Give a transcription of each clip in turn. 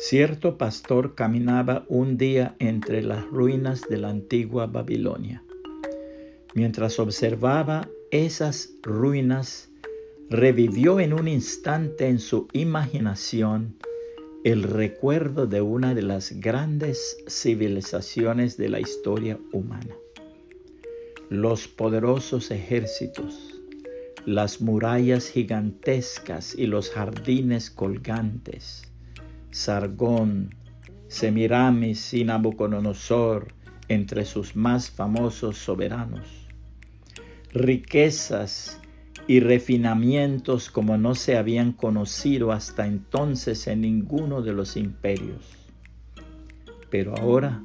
Cierto pastor caminaba un día entre las ruinas de la antigua Babilonia. Mientras observaba esas ruinas, revivió en un instante en su imaginación el recuerdo de una de las grandes civilizaciones de la historia humana. Los poderosos ejércitos, las murallas gigantescas y los jardines colgantes, Sargón, Semiramis y Nabucodonosor entre sus más famosos soberanos. Riquezas y refinamientos como no se habían conocido hasta entonces en ninguno de los imperios. Pero ahora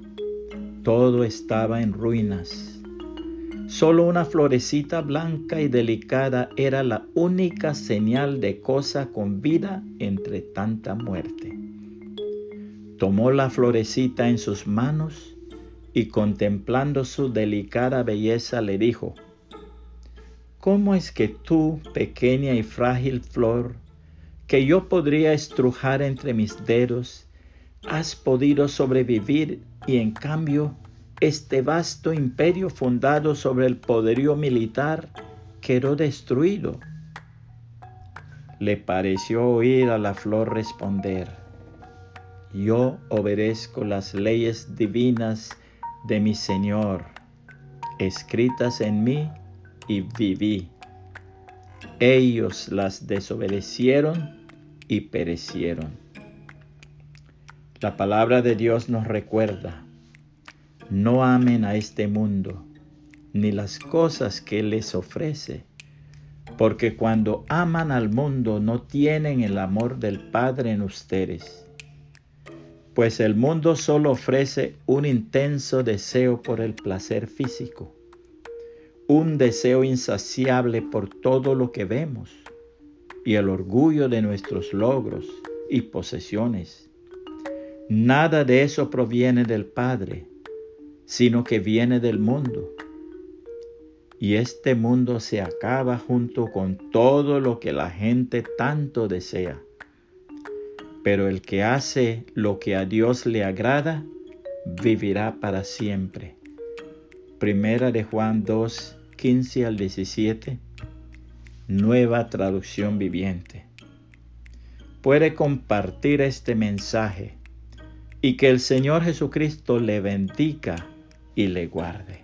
todo estaba en ruinas Solo una florecita blanca y delicada era la única señal de cosa con vida entre tanta muerte. Tomó la florecita en sus manos y contemplando su delicada belleza le dijo, ¿Cómo es que tú, pequeña y frágil flor, que yo podría estrujar entre mis dedos, has podido sobrevivir y en cambio este vasto imperio fundado sobre el poderío militar quedó destruido. Le pareció oír a la flor responder, yo obedezco las leyes divinas de mi Señor, escritas en mí, y viví. Ellos las desobedecieron y perecieron. La palabra de Dios nos recuerda no amen a este mundo, ni las cosas que les ofrece, porque cuando aman al mundo no tienen el amor del Padre en ustedes. Pues el mundo solo ofrece un intenso deseo por el placer físico, un deseo insaciable por todo lo que vemos y el orgullo de nuestros logros y posesiones. Nada de eso proviene del Padre sino que viene del mundo. Y este mundo se acaba junto con todo lo que la gente tanto desea. Pero el que hace lo que a Dios le agrada, vivirá para siempre. Primera de Juan 2, 15 al 17, nueva traducción viviente. Puede compartir este mensaje y que el Señor Jesucristo le bendiga y le guarde.